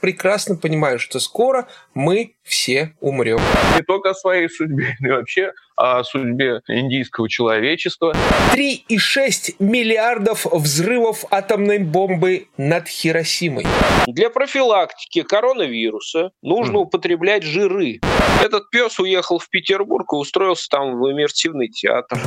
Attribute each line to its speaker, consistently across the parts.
Speaker 1: прекрасно понимаю, что скоро мы все умрем.
Speaker 2: Не только о своей судьбе, но и вообще о судьбе индийского человечества.
Speaker 1: 3,6 миллиардов взрывов атомной бомбы над Хиросимой.
Speaker 3: Для профилактики коронавируса нужно mm. употреблять жиры. Этот пес уехал в Петербург и устроился там в иммерсивный театр.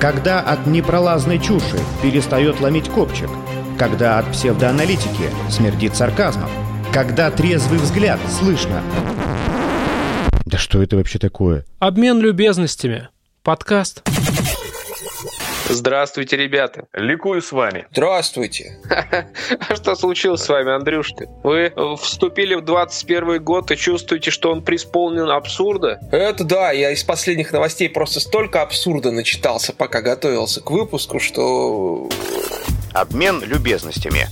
Speaker 4: Когда от непролазной чуши перестает ломить копчик – когда от псевдоаналитики смердит сарказмом, когда трезвый взгляд слышно. Да что это вообще такое?
Speaker 5: Обмен любезностями. Подкаст.
Speaker 3: Здравствуйте, ребята.
Speaker 2: Ликую с вами.
Speaker 1: Здравствуйте.
Speaker 3: А что случилось с вами, Андрюшка? Вы вступили в 21 год и чувствуете, что он преисполнен абсурда?
Speaker 1: Это да, я из последних новостей просто столько абсурда начитался, пока готовился к выпуску, что
Speaker 4: Обмен любезностями.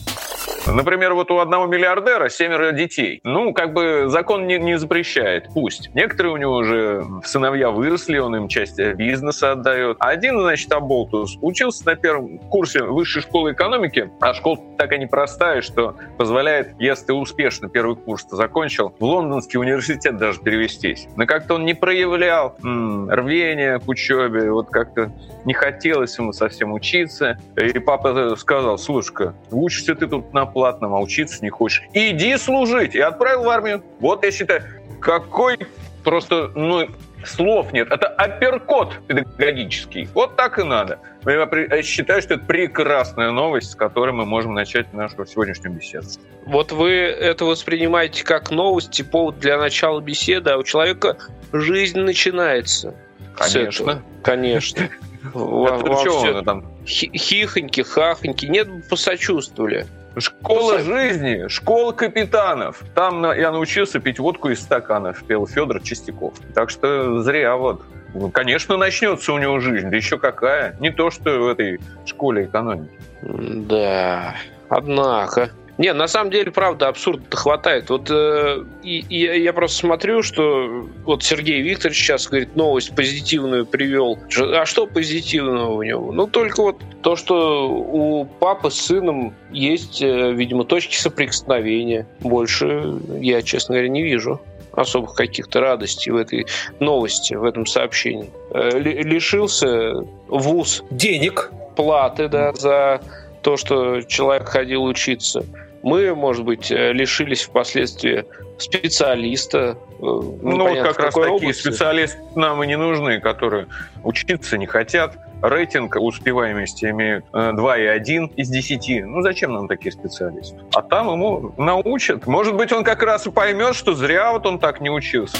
Speaker 2: Например, вот у одного миллиардера семеро детей. Ну, как бы закон не, не запрещает. Пусть. Некоторые у него уже сыновья выросли, он им часть бизнеса отдает. Один, значит, Аболтус учился на первом курсе высшей школы экономики, а школа такая непростая, что позволяет, если ты успешно первый курс закончил, в лондонский университет даже перевестись. Но как-то он не проявлял м, рвения к учебе, вот как-то не хотелось ему совсем учиться. И папа сказал, слушай-ка, учишься ты тут на платном, а учиться не хочешь. Иди служить! И отправил в армию. Вот я считаю, какой просто, ну, слов нет. Это апперкот педагогический. Вот так и надо. Я считаю, что это прекрасная новость, с которой мы можем начать нашу сегодняшнюю беседу.
Speaker 3: Вот вы это воспринимаете как новость и повод для начала беседы, а у человека жизнь начинается.
Speaker 2: Конечно.
Speaker 3: Конечно.
Speaker 2: Вам все там?
Speaker 3: Хихоньки, хахоньки. Нет, посочувствовали.
Speaker 2: Школа жизни, школа капитанов. Там я научился пить водку из стаканов, пел Федор Чистяков. Так что зря вот. Ну, конечно, начнется у него жизнь, да еще какая. Не то, что в этой школе экономики.
Speaker 3: Да, однако. Не, на самом деле, правда, абсурда хватает. Вот э, и, и я просто смотрю, что вот Сергей Викторович сейчас говорит, новость позитивную привел. А что позитивного у него? Ну, только вот то, что у папы с сыном есть, э, видимо, точки соприкосновения. Больше я, честно говоря, не вижу особых каких-то радостей в этой новости, в этом сообщении. Э, лишился вуз
Speaker 1: денег
Speaker 3: платы да, за то, что человек ходил учиться мы, может быть, э, лишились впоследствии специалиста.
Speaker 2: Э, ну, вот как раз такие области. специалисты нам и не нужны, которые учиться не хотят, рейтинг успеваемости имеют 2,1 э, из 10. Ну, зачем нам такие специалисты? А там ему научат. Может быть, он как раз и поймет, что зря вот он так не учился.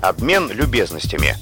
Speaker 4: Обмен любезностями.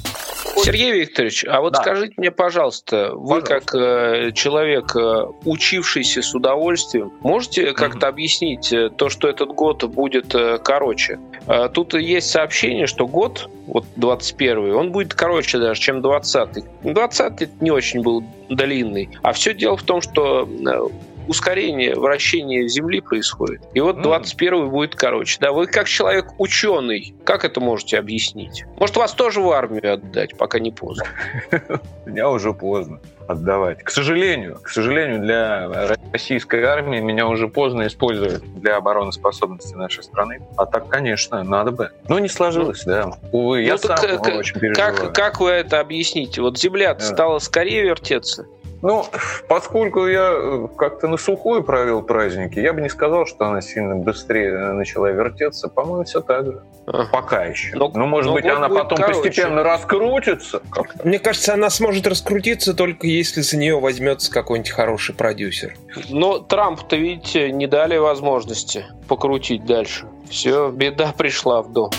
Speaker 3: Сергей Викторович, а вот да. скажите мне, пожалуйста, вы пожалуйста. как э, человек, э, учившийся с удовольствием, можете как-то mm объяснить э, то, что этот год будет э, короче? Э, тут есть сообщение, что год, вот 21 он будет короче даже, чем 20 20 не очень был длинный. А все дело в том, что э, ускорение вращения Земли происходит. И вот 21 будет короче. Да, вы как человек ученый, как это можете объяснить? Может, вас тоже в армию отдать, пока не поздно?
Speaker 2: Меня уже поздно отдавать. К сожалению, к сожалению, для российской армии меня уже поздно использовать для обороноспособности нашей страны. А так, конечно, надо бы. Но не сложилось, ну, да. Увы, ну, я сам
Speaker 3: как, очень переживаю. Как, как вы это объясните? Вот Земля да. стала скорее вертеться?
Speaker 2: Ну, поскольку я э, как-то на сухую провел праздники, я бы не сказал, что она сильно быстрее начала вертеться. По-моему, все так же. А. Пока еще. Но, ну, может но быть, она потом короче. постепенно раскрутится.
Speaker 1: Мне кажется, она сможет раскрутиться только если за нее возьмется какой-нибудь хороший продюсер.
Speaker 3: Но Трамп-то, видите, не дали возможности покрутить дальше. Все, беда пришла в дом.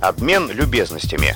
Speaker 4: Обмен любезностями.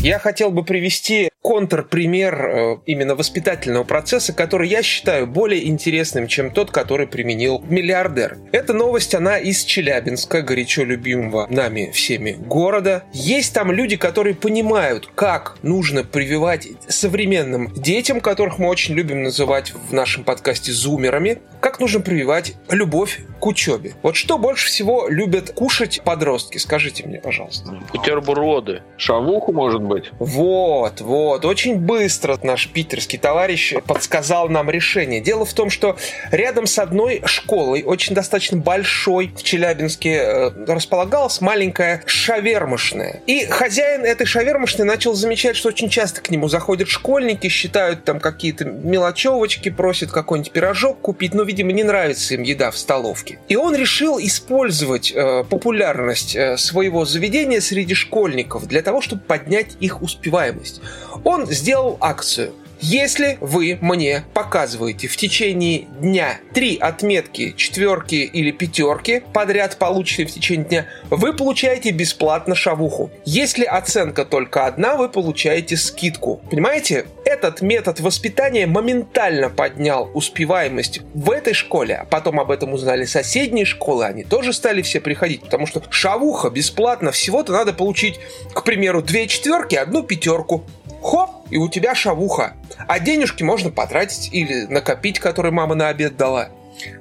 Speaker 1: Я хотел бы привести контрпример э, именно воспитательного процесса, который я считаю более интересным, чем тот, который применил миллиардер. Эта новость, она из Челябинска, горячо любимого нами всеми города. Есть там люди, которые понимают, как нужно прививать современным детям, которых мы очень любим называть в нашем подкасте зумерами, как нужно прививать любовь к учебе. Вот что больше всего любят кушать подростки? Скажите мне, пожалуйста.
Speaker 3: Бутерброды.
Speaker 2: Шавуху, может быть?
Speaker 1: Вот, вот вот, очень быстро наш питерский товарищ подсказал нам решение. Дело в том, что рядом с одной школой, очень достаточно большой, в Челябинске э, располагалась маленькая шавермошная. И хозяин этой шавермошной начал замечать, что очень часто к нему заходят школьники, считают там какие-то мелочевочки, просят какой-нибудь пирожок купить, но, видимо, не нравится им еда в столовке. И он решил использовать э, популярность э, своего заведения среди школьников для того, чтобы поднять их успеваемость. Он сделал акцию – если вы мне показываете в течение дня три отметки, четверки или пятерки, подряд полученные в течение дня, вы получаете бесплатно шавуху. Если оценка только одна, вы получаете скидку. Понимаете? Этот метод воспитания моментально поднял успеваемость в этой школе, а потом об этом узнали соседние школы, они тоже стали все приходить, потому что шавуха бесплатно, всего-то надо получить, к примеру, две четверки, одну пятерку. Хоп, и у тебя шавуха. А денежки можно потратить или накопить, которые мама на обед дала.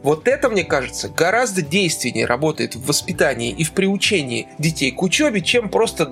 Speaker 1: Вот это, мне кажется, гораздо действеннее работает в воспитании и в приучении детей к учебе, чем просто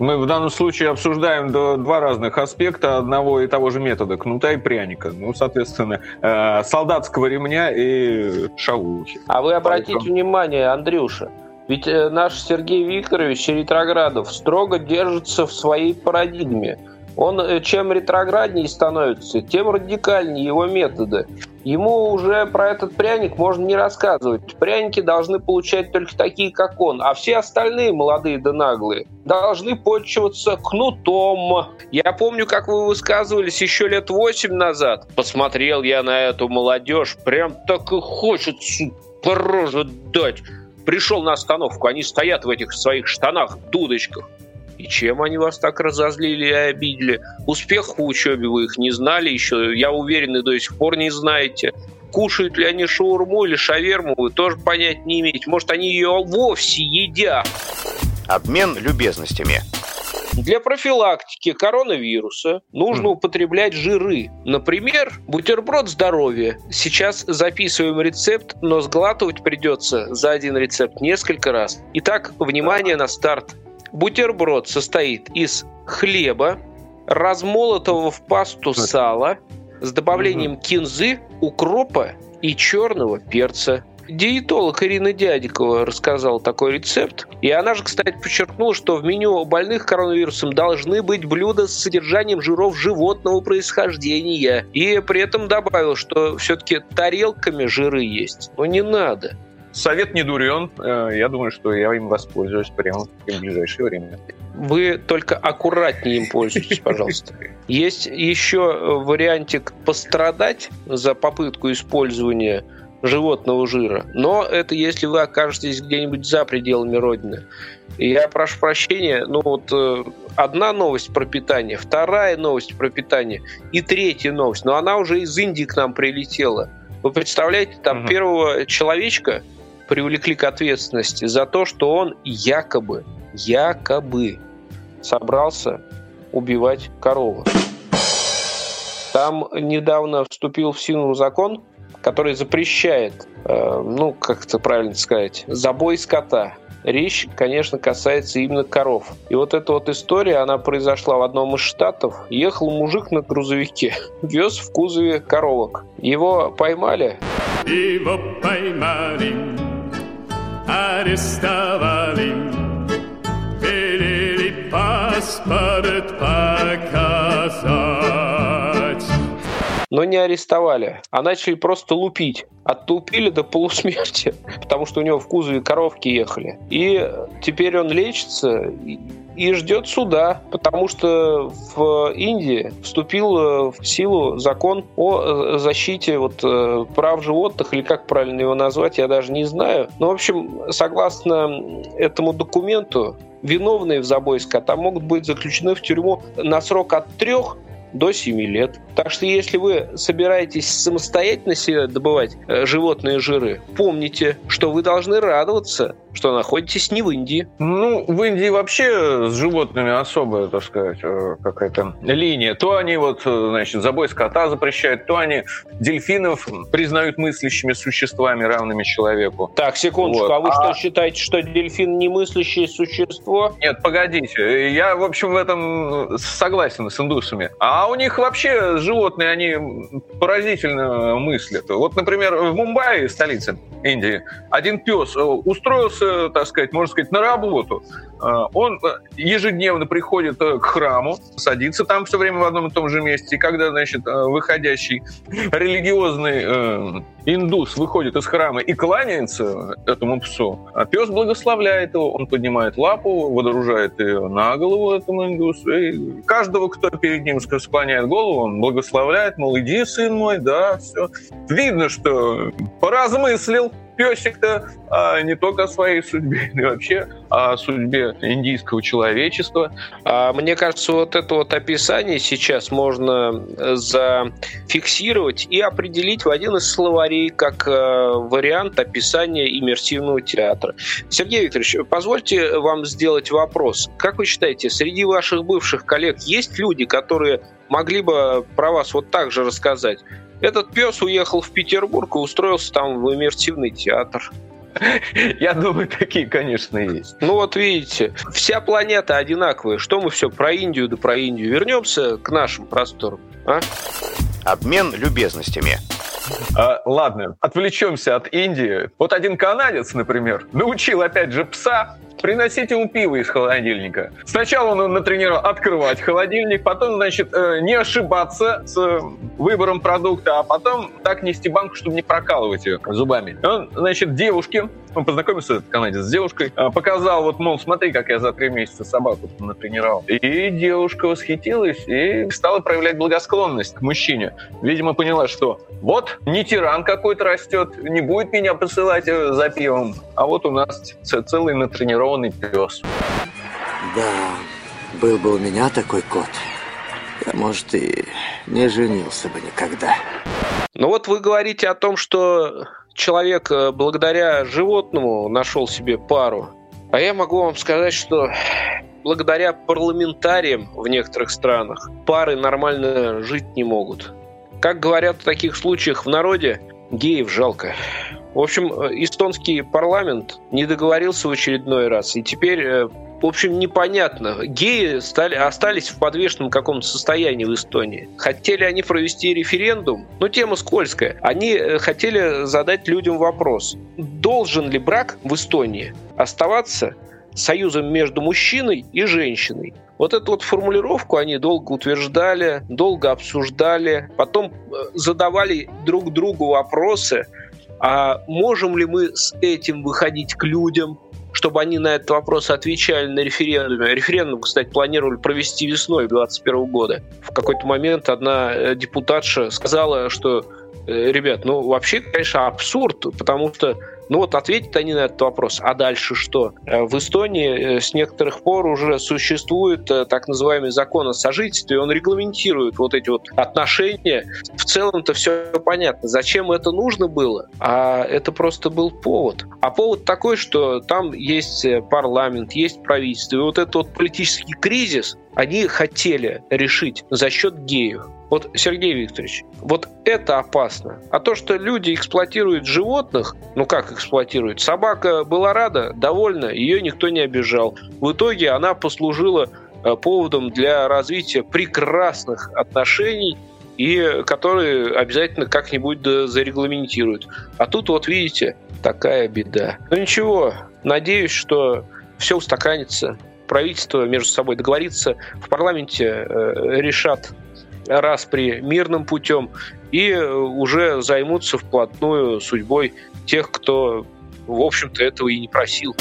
Speaker 2: мы в данном случае обсуждаем два разных аспекта одного и того же метода кнута и пряника. Ну, соответственно, э, солдатского ремня и шавухи.
Speaker 3: А вы обратите Поэтому... внимание, Андрюша, ведь э, наш Сергей Викторович Ретроградов строго держится в своей парадигме – он э, чем ретрограднее становится, тем радикальнее его методы. Ему уже про этот пряник можно не рассказывать. Пряники должны получать только такие, как он, а все остальные, молодые да наглые, должны почиваться кнутом. Я помню, как вы высказывались еще лет восемь назад. Посмотрел я на эту молодежь, прям так и хочется по дать. Пришел на остановку, они стоят в этих своих штанах, дудочках. И чем они вас так разозлили и обидели? Успех в учебе вы их не знали еще, я уверен, и до сих пор не знаете. Кушают ли они шаурму или шаверму, вы тоже понять не имеете. Может, они ее вовсе едят.
Speaker 4: Обмен любезностями.
Speaker 3: Для профилактики коронавируса нужно употреблять жиры. Например, бутерброд здоровья. Сейчас записываем рецепт, но сглатывать придется за один рецепт несколько раз. Итак, внимание на старт. Бутерброд состоит из хлеба, размолотого в пасту сала с добавлением кинзы, укропа и черного перца. Диетолог Ирина Дядикова рассказала такой рецепт. И она же, кстати, подчеркнула, что в меню больных коронавирусом должны быть блюда с содержанием жиров животного происхождения. И при этом добавила, что все-таки тарелками жиры есть. Но не надо.
Speaker 2: Совет не дурен. Э, я думаю, что я им воспользуюсь прямо в ближайшее время.
Speaker 3: Вы только аккуратнее им пользуйтесь, пожалуйста. Есть еще вариантик пострадать за попытку использования животного жира. Но это если вы окажетесь где-нибудь за пределами Родины. И я прошу прощения, ну вот э, одна новость про питание, вторая новость про питание и третья новость, но она уже из Индии к нам прилетела. Вы представляете, там угу. первого человечка привлекли к ответственности за то, что он якобы, якобы собрался убивать корову. Там недавно вступил в силу закон, который запрещает, э, ну, как это правильно сказать, забой скота. Речь, конечно, касается именно коров. И вот эта вот история, она произошла в одном из штатов. Ехал мужик на грузовике, вез в кузове коровок. Его поймали. Его поймали арестовали, велели паспорт показать. Но не арестовали, а начали просто лупить. Оттупили до полусмерти, потому что у него в кузове коровки ехали. И теперь он лечится, и ждет суда, потому что в Индии вступил э, в силу закон о э, защите вот э, прав животных, или как правильно его назвать, я даже не знаю. Но, в общем, согласно этому документу, виновные в забое скота могут быть заключены в тюрьму на срок от трех до 7 лет. Так что если вы собираетесь самостоятельно себе добывать э, животные жиры, помните, что вы должны радоваться, что находитесь не в Индии.
Speaker 2: Ну, в Индии вообще с животными особая, так сказать, э, какая-то линия. То они вот, э, значит, забой скота запрещают, то они дельфинов признают мыслящими существами, равными человеку.
Speaker 3: Так, секундочку, вот. а вы а... что считаете, что дельфин не мыслящее существо?
Speaker 2: Нет, погодите. Я, в общем, в этом согласен с индусами. А у них вообще животные, они поразительно мыслят. Вот, например, в Мумбаи, столице Индии, один пес устроился устроился, так сказать, можно сказать, на работу. А, он э, ежедневно приходит э, к храму, садится там все время в одном и том же месте. И когда, значит, э, выходящий религиозный индус выходит из храма и кланяется этому псу, а пес благословляет его, он поднимает лапу, водружает ее на голову этому индусу. И каждого, кто перед ним склоняет голову, он благословляет, мол, иди, сын мой, да, все. Видно, что поразмыслил, песик-то а не только о своей судьбе, но и вообще о судьбе индийского человечества.
Speaker 3: А мне кажется, вот это вот описание сейчас можно э, зафиксировать и определить в один из словарей как э, вариант описания иммерсивного театра. Сергей Викторович, позвольте вам сделать вопрос. Как вы считаете, среди ваших бывших коллег есть люди, которые могли бы про вас вот так же рассказать? Этот пес уехал в Петербург и устроился там в иммерсивный театр.
Speaker 2: Я думаю, такие, конечно, есть.
Speaker 3: Ну вот видите, вся планета одинаковая. Что мы все про Индию да про Индию? Вернемся к нашим просторам. А?
Speaker 4: Обмен любезностями.
Speaker 2: А, ладно, отвлечемся от Индии. Вот один канадец, например, научил опять же пса приносить ему пиво из холодильника. Сначала он натренировал открывать холодильник, потом, значит, э, не ошибаться с выбором продукта, а потом так нести банку, чтобы не прокалывать ее зубами. Он, значит, девушке он познакомился, этот канадец, с девушкой, а, показал, вот, мол, смотри, как я за три месяца собаку натренировал. И девушка восхитилась и стала проявлять благосклонность к мужчине. Видимо, поняла, что вот не тиран какой-то растет, не будет меня посылать э, за пивом, а вот у нас целый натренированный пес.
Speaker 6: Да, был бы у меня такой кот, я, может, и не женился бы никогда.
Speaker 3: Ну вот вы говорите о том, что человек э, благодаря животному нашел себе пару. А я могу вам сказать, что благодаря парламентариям в некоторых странах пары нормально жить не могут. Как говорят в таких случаях в народе, геев жалко. В общем, э, эстонский парламент не договорился в очередной раз, и теперь э, в общем, непонятно. Геи стали, остались в подвешенном каком-то состоянии в Эстонии. Хотели они провести референдум, но тема скользкая. Они э, хотели задать людям вопрос, должен ли брак в Эстонии оставаться союзом между мужчиной и женщиной. Вот эту вот формулировку они долго утверждали, долго обсуждали, потом задавали друг другу вопросы, а можем ли мы с этим выходить к людям, чтобы они на этот вопрос отвечали на референдуме. Референдум, кстати, планировали провести весной 2021 года. В какой-то момент одна э, депутатша сказала, что ребят, ну вообще, конечно, абсурд, потому что ну вот ответят они на этот вопрос. А дальше что? Э, в Эстонии э, с некоторых пор уже существует э, так называемый закон о сожительстве, он регламентирует вот эти вот отношения. В целом-то все понятно. Зачем это нужно было? А это просто был повод. А повод такой, что там есть парламент, есть правительство. И вот этот вот политический кризис они хотели решить за счет геев. Вот, Сергей Викторович, вот это опасно. А то, что люди эксплуатируют животных, ну как эксплуатируют? Собака была рада, довольна, ее никто не обижал. В итоге она послужила э, поводом для развития прекрасных отношений, и которые обязательно как-нибудь зарегламентируют. А тут вот видите, такая беда. Ну ничего, надеюсь, что все устаканится, правительство между собой договорится, в парламенте э, решат распри мирным путем и уже займутся вплотную судьбой тех, кто, в общем-то, этого и не просил.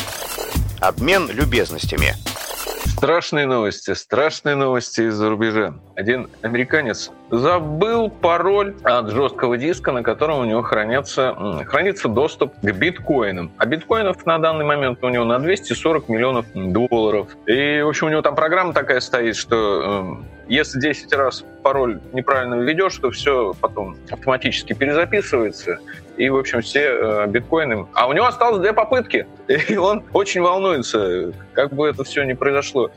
Speaker 4: Обмен любезностями.
Speaker 2: Страшные новости, страшные новости из-за рубежа. Один американец забыл пароль от жесткого диска, на котором у него хранится, хранится доступ к биткоинам. А биткоинов на данный момент у него на 240 миллионов долларов. И, в общем, у него там программа такая стоит, что э, если 10 раз пароль неправильно введешь, то все потом автоматически перезаписывается. И, в общем, все э, биткоины... А у него осталось две попытки. И он очень волнуется, как бы это все не произошло,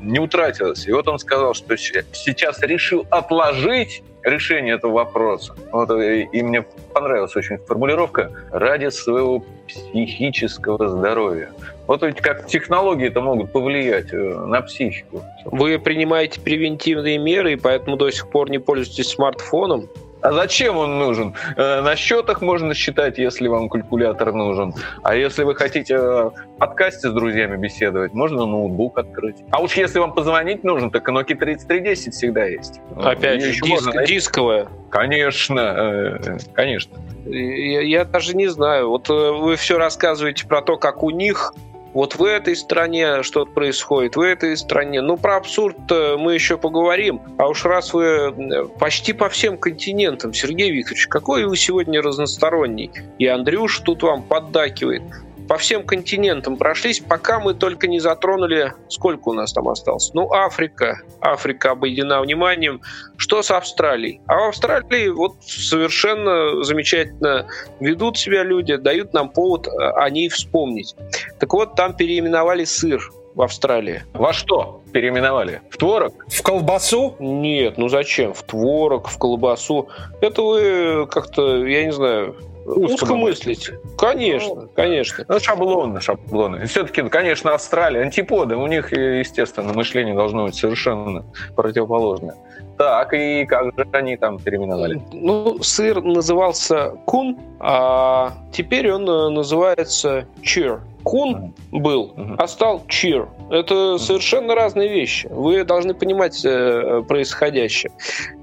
Speaker 2: не утратилось. И вот он сказал, что сейчас решил отложить решение этого вопроса. Вот, и, и мне понравилась очень формулировка «ради своего психического здоровья». Вот ведь как технологии это могут повлиять э, на психику.
Speaker 3: Вы принимаете превентивные меры, и поэтому до сих пор не пользуетесь смартфоном?
Speaker 2: А зачем он нужен? Э, на счетах можно считать, если вам калькулятор нужен. А если вы хотите в подкасте с друзьями беседовать, можно ноутбук открыть. А уж если вам позвонить нужно, так Nokia 3310 всегда есть.
Speaker 3: Опять же, диск, дисковая.
Speaker 2: Конечно, э, конечно.
Speaker 3: Я, я даже не знаю. Вот э, вы все рассказываете про то, как у них вот в этой стране что-то происходит, в этой стране. Ну, про абсурд мы еще поговорим. А уж раз вы почти по всем континентам, Сергей Викторович, какой вы сегодня разносторонний. И Андрюш тут вам поддакивает по всем континентам прошлись, пока мы только не затронули, сколько у нас там осталось. Ну, Африка. Африка обойдена вниманием. Что с Австралией? А в Австралии вот совершенно замечательно ведут себя люди, дают нам повод о ней вспомнить. Так вот, там переименовали сыр в Австралии.
Speaker 2: Во что переименовали? В творог?
Speaker 1: В колбасу?
Speaker 3: Нет, ну зачем? В творог, в колбасу. Это вы как-то, я не знаю, узко мыслить. Конечно, ну, конечно.
Speaker 2: Ну, шаблоны, шаблоны. Все-таки, конечно, Австралия, антиподы, у них, естественно, мышление должно быть совершенно противоположное. Так, и как же они там переименовали?
Speaker 3: Ну, сыр назывался кун, а теперь он э, называется чир. Кун был, а стал чир. Это совершенно разные вещи. Вы должны понимать э, происходящее.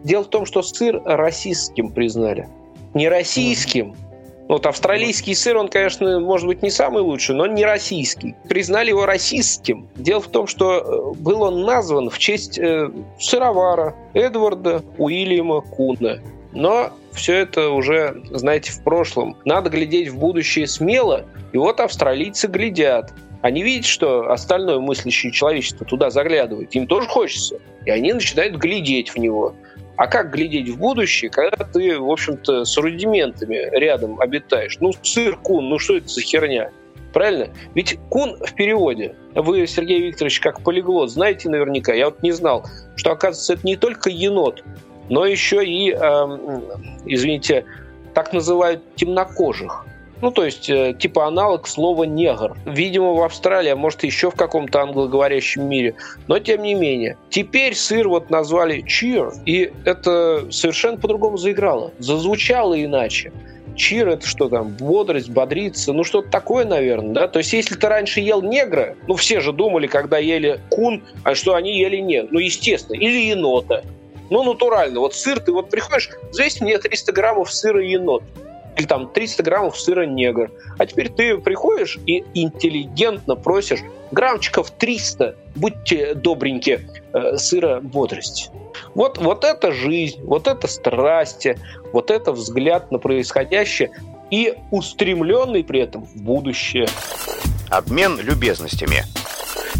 Speaker 3: Дело в том, что сыр российским признали. Не российским, вот австралийский сыр, он, конечно, может быть не самый лучший, но не российский. Признали его российским. Дело в том, что э, был он назван в честь э, сыровара Эдварда Уильяма Куна. Но все это уже, знаете, в прошлом. Надо глядеть в будущее смело. И вот австралийцы глядят. Они видят, что остальное мыслящее человечество туда заглядывает. Им тоже хочется. И они начинают глядеть в него. А как глядеть в будущее, когда ты, в общем-то, с рудиментами рядом обитаешь? Ну, сыр, кун, ну что это за херня? Правильно? Ведь кун в переводе. Вы, Сергей Викторович, как полиглот, знаете наверняка. Я вот не знал, что, оказывается, это не только енот, но еще и, э, извините, так называют темнокожих. Ну, то есть, э, типа аналог слова «негр». Видимо, в Австралии, а может, еще в каком-то англоговорящем мире. Но, тем не менее. Теперь сыр вот назвали «cheer», и это совершенно по-другому заиграло. Зазвучало иначе. Чир это что там, бодрость, бодриться, ну что-то такое, наверное, да? То есть если ты раньше ел негра, ну все же думали, когда ели кун, а что они ели не, ну естественно, или енота. Ну, натурально. Вот сыр, ты вот приходишь, взвесь мне 300 граммов сыра енот или там 300 граммов сыра негр. А теперь ты приходишь и интеллигентно просишь граммчиков 300, будьте добренькие, э, сыра бодрость. Вот, вот это жизнь, вот это страсти, вот это взгляд на происходящее и устремленный при этом в будущее.
Speaker 4: Обмен любезностями.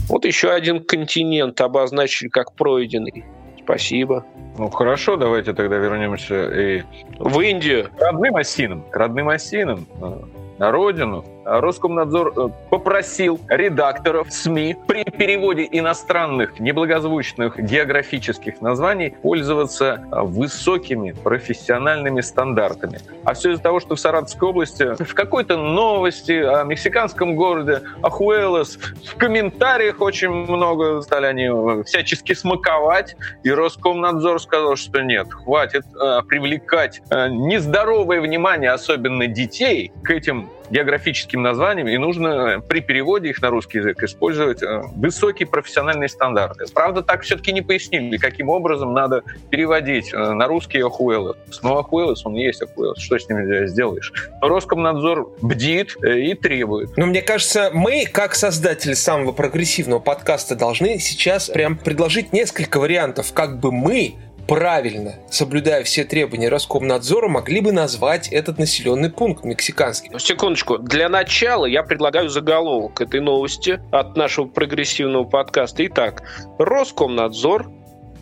Speaker 3: Вот еще один континент обозначили как пройденный. Спасибо.
Speaker 2: Ну хорошо, давайте тогда вернемся и
Speaker 3: в Индию.
Speaker 2: К родным осинам. К родным осинам. Э, на родину. Роскомнадзор э, попросил редакторов СМИ при переводе иностранных неблагозвучных географических названий пользоваться э, высокими профессиональными стандартами. А все из-за того, что в Саратовской области в какой-то новости о мексиканском городе Ахуэлос в комментариях очень много стали они э, всячески смаковать, и Роскомнадзор сказал, что нет, хватит привлекать нездоровое внимание, особенно детей, к этим географическим названиям, и нужно при переводе их на русский язык использовать э, высокие профессиональные стандарты. Правда, так все-таки не пояснили, каким образом надо переводить э, на русский Ахуэлос. Но Ахуэлос, он есть Ахуэлос, что с ним сделаешь? Роскомнадзор бдит э, и требует.
Speaker 1: Но мне кажется, мы, как создатели самого прогрессивного подкаста, должны сейчас прям предложить несколько вариантов, как бы мы правильно, соблюдая все требования Роскомнадзора, могли бы назвать этот населенный пункт мексиканский.
Speaker 3: Секундочку. Для начала я предлагаю заголовок этой новости от нашего прогрессивного подкаста. Итак, Роскомнадзор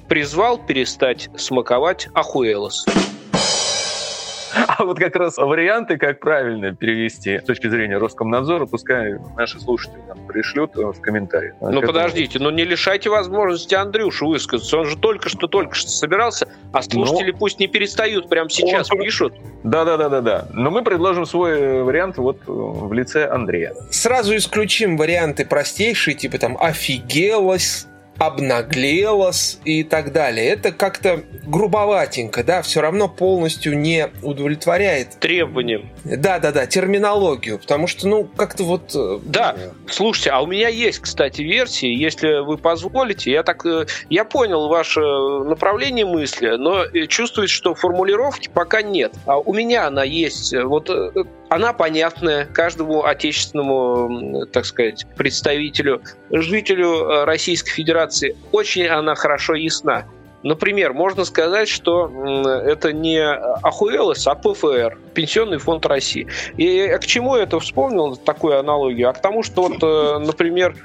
Speaker 3: призвал перестать смаковать Ахуэлос.
Speaker 2: А вот как раз варианты, как правильно перевести с точки зрения Роскомнадзора, пускай наши слушатели нам пришлют в комментариях.
Speaker 3: Ну подождите, ну не лишайте возможности Андрюшу высказаться. Он же только что только что собирался, а слушатели Но... пусть не перестают, прямо сейчас он... пишут.
Speaker 2: Да-да-да-да-да. Но мы предложим свой вариант вот в лице Андрея.
Speaker 1: Сразу исключим варианты простейшие, типа там «офигелось», обнаглелась и так далее. Это как-то грубоватенько, да, все равно полностью не удовлетворяет
Speaker 3: требованиям.
Speaker 1: Да, да, да, терминологию, потому что, ну, как-то вот.
Speaker 3: Э, да, слушайте, а у меня есть, кстати, версии, если вы позволите. Я так, э, я понял ваше направление мысли, но э, чувствует, что формулировки пока нет. А у меня она есть. Вот она понятная каждому отечественному, так сказать, представителю, жителю э, Российской Федерации. Очень она хорошо ясна. Например, можно сказать, что это не АХУЭЛС, а ПФР, Пенсионный фонд России. И к чему я это вспомнил, такую аналогию? А к тому, что, вот, э, например,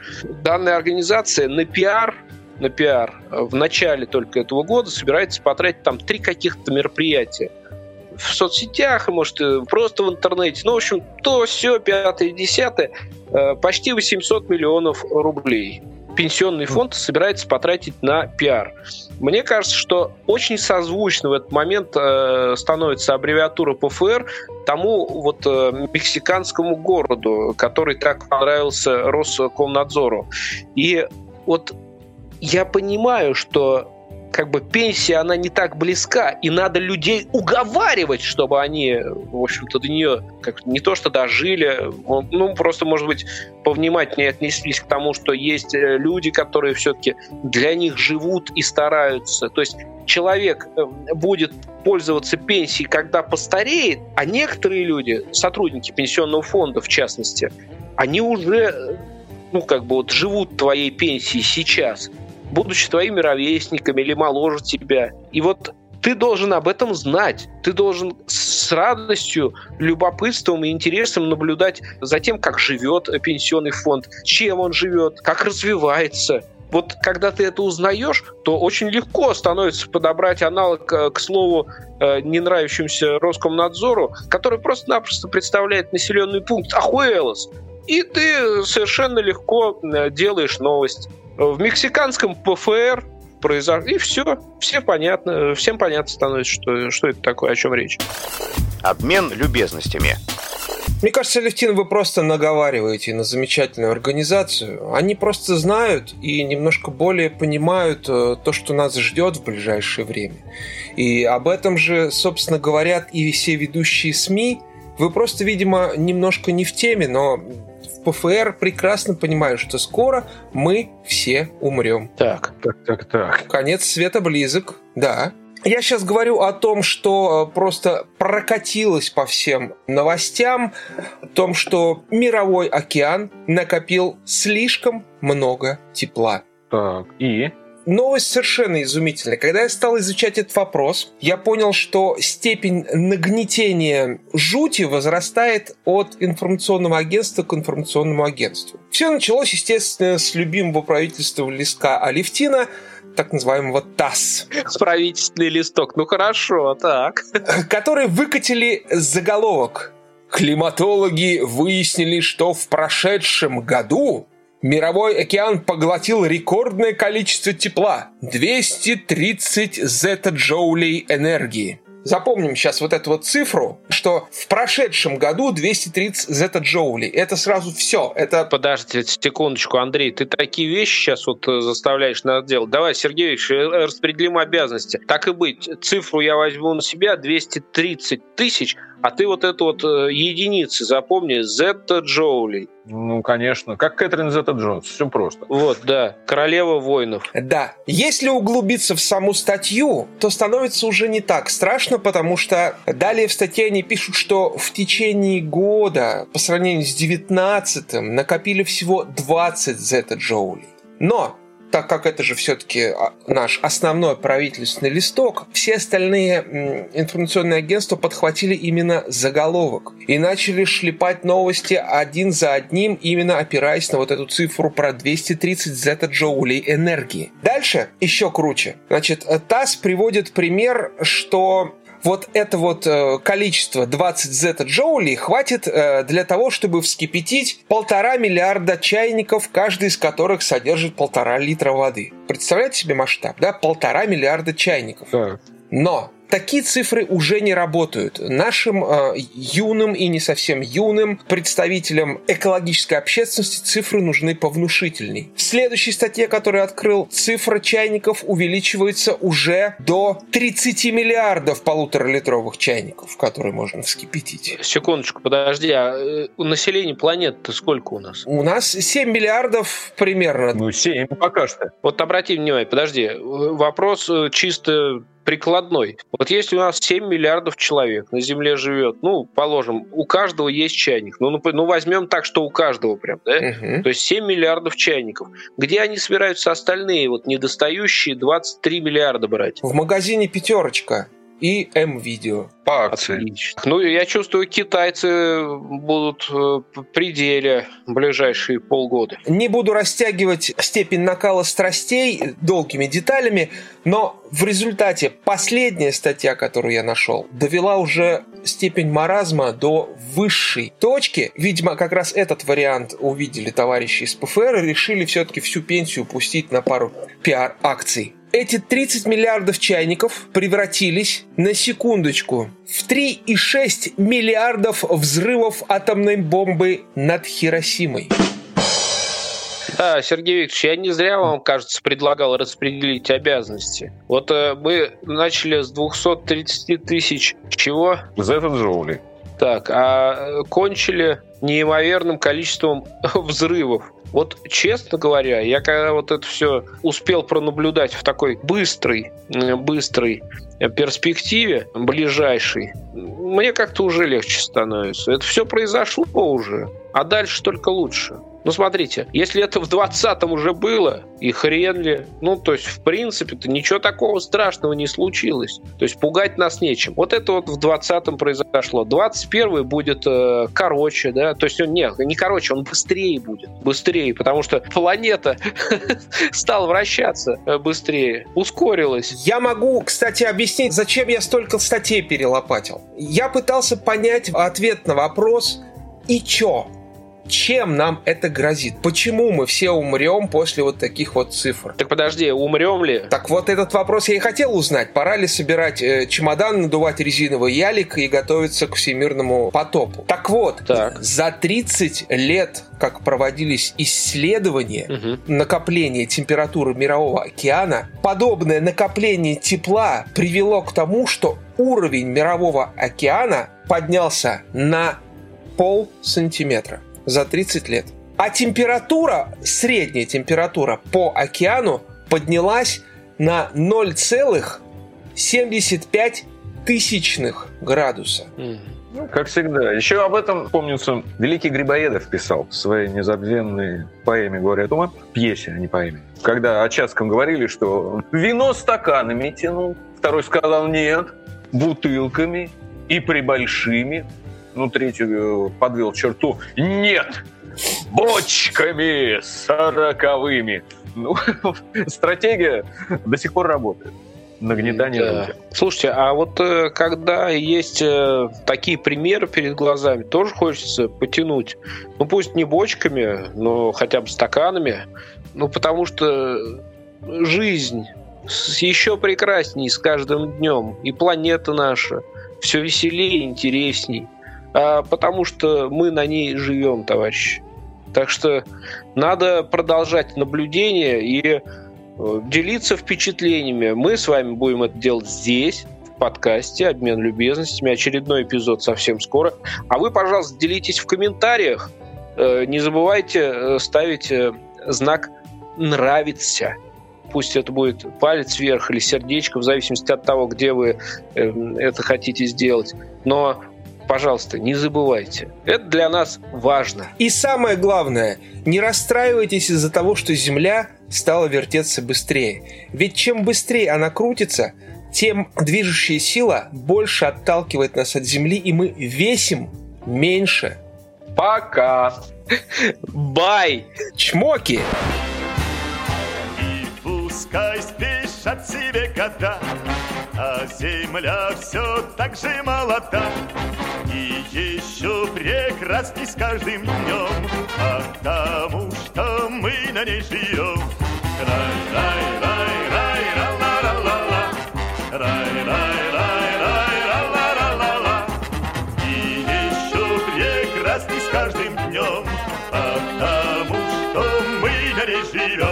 Speaker 3: данная организация на пиар на пиар в начале только этого года собирается потратить там три каких-то мероприятия в соцсетях, может, просто в интернете. Ну, в общем, то все, пятое, десятое, э, почти 800 миллионов рублей пенсионный фонд собирается потратить на пиар. Мне кажется, что очень созвучно в этот момент э, становится аббревиатура ПФР тому вот э, мексиканскому городу, который так понравился Роскомнадзору. И вот я понимаю, что как бы пенсия, она не так близка, и надо людей уговаривать, чтобы они, в общем-то, до нее как не то что дожили, ну, просто, может быть, повнимательнее отнеслись к тому, что есть э, люди, которые все-таки для них живут и стараются. То есть человек э, будет пользоваться пенсией, когда постареет, а некоторые люди, сотрудники пенсионного фонда в частности, они уже э, ну, как бы вот живут твоей пенсией сейчас – будучи твоими ровесниками или моложе тебя. И вот ты должен об этом знать. Ты должен с радостью, любопытством и интересом наблюдать за тем, как живет пенсионный фонд, чем он живет, как развивается. Вот когда ты это узнаешь, то очень легко становится подобрать аналог э, к слову э, не нравящемуся Роскомнадзору, который просто-напросто представляет населенный пункт Ахуэлос. И ты совершенно легко э, делаешь новость в мексиканском ПФР произошло, и все, все понятно, всем понятно становится, что, что это такое, о чем речь.
Speaker 4: Обмен любезностями.
Speaker 1: Мне кажется, Левтин, вы просто наговариваете на замечательную организацию. Они просто знают и немножко более понимают э, то, что нас ждет в ближайшее время. И об этом же, собственно, говорят и все ведущие СМИ. Вы просто, видимо, немножко не в теме, но ПФР прекрасно понимают, что скоро мы все умрем.
Speaker 2: Так, так, так, так.
Speaker 1: Конец света близок, да. Я сейчас говорю о том, что э, просто прокатилось по всем новостям, о том, что мировой океан накопил слишком много тепла.
Speaker 2: Так, и?
Speaker 1: Новость совершенно изумительная. Когда я стал изучать этот вопрос, я понял, что степень нагнетения жути возрастает от информационного агентства к информационному агентству. Все началось, естественно, с любимого правительства листка Алевтина, так называемого ТАСС.
Speaker 3: Правительственный листок, ну хорошо, так.
Speaker 1: Которые выкатили заголовок. Климатологи выяснили, что в прошедшем году Мировой океан поглотил рекордное количество тепла – 230 зета-джоулей энергии. Запомним сейчас вот эту вот цифру, что в прошедшем году 230 зета-джоулей. Это сразу все. Это...
Speaker 3: Подождите секундочку, Андрей, ты такие вещи сейчас вот э, заставляешь нас делать. Давай, Сергеевич, э, распределим обязанности. Так и быть, цифру я возьму на себя 230 тысяч – а ты вот эту вот э, единицы запомни, Зетта Джоули.
Speaker 2: Ну, конечно. Как Кэтрин Зетта Джонс. Все просто.
Speaker 3: Вот, да. Королева воинов.
Speaker 1: Да. Если углубиться в саму статью, то становится уже не так страшно, потому что далее в статье они пишут, что в течение года по сравнению с 19 накопили всего 20 Зетта Джоули. Но так как это же все-таки а, наш основной правительственный листок, все остальные информационные агентства подхватили именно заголовок и начали шлепать новости один за одним, именно опираясь на вот эту цифру про 230 зета-джоулей энергии. Дальше еще круче. Значит, ТАСС приводит пример, что вот это вот э, количество 20 зета-джоулей хватит э, для того, чтобы вскипятить полтора миллиарда чайников, каждый из которых содержит полтора литра воды. Представляете себе масштаб, да? Полтора миллиарда чайников. Да. Но такие цифры уже не работают. Нашим э, юным и не совсем юным представителям экологической общественности цифры нужны повнушительней. В следующей статье, которую открыл, цифра чайников увеличивается уже до 30 миллиардов полуторалитровых чайников, которые можно вскипятить.
Speaker 3: Секундочку, подожди, а э, население планеты сколько у нас?
Speaker 1: У нас 7 миллиардов примерно.
Speaker 2: Ну, 7 пока что.
Speaker 3: Вот обрати внимание, подожди, вопрос э, чисто прикладной. Вот если у нас 7 миллиардов человек на Земле живет, ну, положим, у каждого есть чайник. Ну, ну, ну возьмем так, что у каждого прям, да? Угу. То есть 7 миллиардов чайников. Где они собираются остальные, вот недостающие 23 миллиарда брать?
Speaker 1: В магазине «Пятерочка» и М-видео
Speaker 3: по акции. Отлично. Ну, я чувствую, китайцы будут э, в пределе ближайшие полгода.
Speaker 1: Не буду растягивать степень накала страстей долгими деталями, но в результате последняя статья, которую я нашел, довела уже степень маразма до высшей точки. Видимо, как раз этот вариант увидели товарищи из ПФР и решили все-таки всю пенсию пустить на пару пиар-акций. Эти 30 миллиардов чайников превратились на секундочку в 3,6 миллиардов взрывов атомной бомбы над Хиросимой.
Speaker 3: Да, Сергей Викторович, я не зря вам, кажется, предлагал распределить обязанности. Вот э, мы начали с 230 тысяч чего?
Speaker 2: За этот джоули.
Speaker 3: Так, а кончили неимоверным количеством взрывов. Вот честно говоря, я когда вот это все успел пронаблюдать в такой быстрой, быстрой перспективе, ближайшей, мне как-то уже легче становится. Это все произошло уже, а дальше только лучше. Ну, смотрите, если это в 20-м уже было, и хрен ли, ну, то есть, в принципе-то ничего такого страшного не случилось. То есть, пугать нас нечем. Вот это вот в 20-м произошло. 21-й будет э, короче, да, то есть, он не, не короче, он быстрее будет. Быстрее, потому что планета стала вращаться э, быстрее, ускорилась.
Speaker 1: Я могу, кстати, объяснить, зачем я столько статей перелопатил. Я пытался понять ответ на вопрос, и чё? Чем нам это грозит? Почему мы все умрем после вот таких вот цифр?
Speaker 3: Так подожди, умрем ли?
Speaker 1: Так вот этот вопрос я и хотел узнать. Пора ли собирать э, чемодан, надувать резиновый ялик и готовиться к всемирному потопу? Так вот, так. за 30 лет, как проводились исследования угу. накопления температуры мирового океана, подобное накопление тепла привело к тому, что уровень мирового океана поднялся на пол сантиметра за 30 лет. А температура, средняя температура по океану поднялась на 0,75 тысячных градуса.
Speaker 2: Ну, как всегда. Еще об этом, помнится, Великий Грибоедов писал в своей незабвенной поэме «Горе от ума», пьесе, а не поэме. Когда о Чацком говорили, что вино стаканами тянул, второй сказал «нет», бутылками и прибольшими ну, третью э, подвел черту. Нет! Бочками сороковыми. Ну, стратегия до сих пор работает. Нагнетание да.
Speaker 3: Слушайте, а вот э, когда есть э, такие примеры перед глазами, тоже хочется потянуть. Ну, пусть не бочками, но хотя бы стаканами. Ну, потому что жизнь еще прекрасней с каждым днем. И планета наша все веселее и интересней потому что мы на ней живем, товарищи. Так что надо продолжать наблюдение и э, делиться впечатлениями. Мы с вами будем это делать здесь, в подкасте «Обмен любезностями». Очередной эпизод совсем скоро. А вы, пожалуйста, делитесь в комментариях. Э, не забывайте э, ставить знак «нравится». Пусть это будет палец вверх или сердечко, в зависимости от того, где вы это хотите сделать. Но пожалуйста, не забывайте. Это для нас важно.
Speaker 1: И самое главное, не расстраивайтесь из-за того, что Земля стала вертеться быстрее. Ведь чем быстрее она крутится, тем движущая сила больше отталкивает нас от Земли, и мы весим меньше.
Speaker 2: Пока.
Speaker 3: Бай.
Speaker 1: Чмоки.
Speaker 7: И пускай спешат себе года, а земля все так же молода. И еще прекрасней с каждым днем, потому что мы на ней живем. Рай-рай-рай-рай-ра-ла-ла-ла-ла. Рай-рай-рай-рай-ра-ла-ла-ла. И еще прекрасней с каждым днем, потому что мы на ней живем.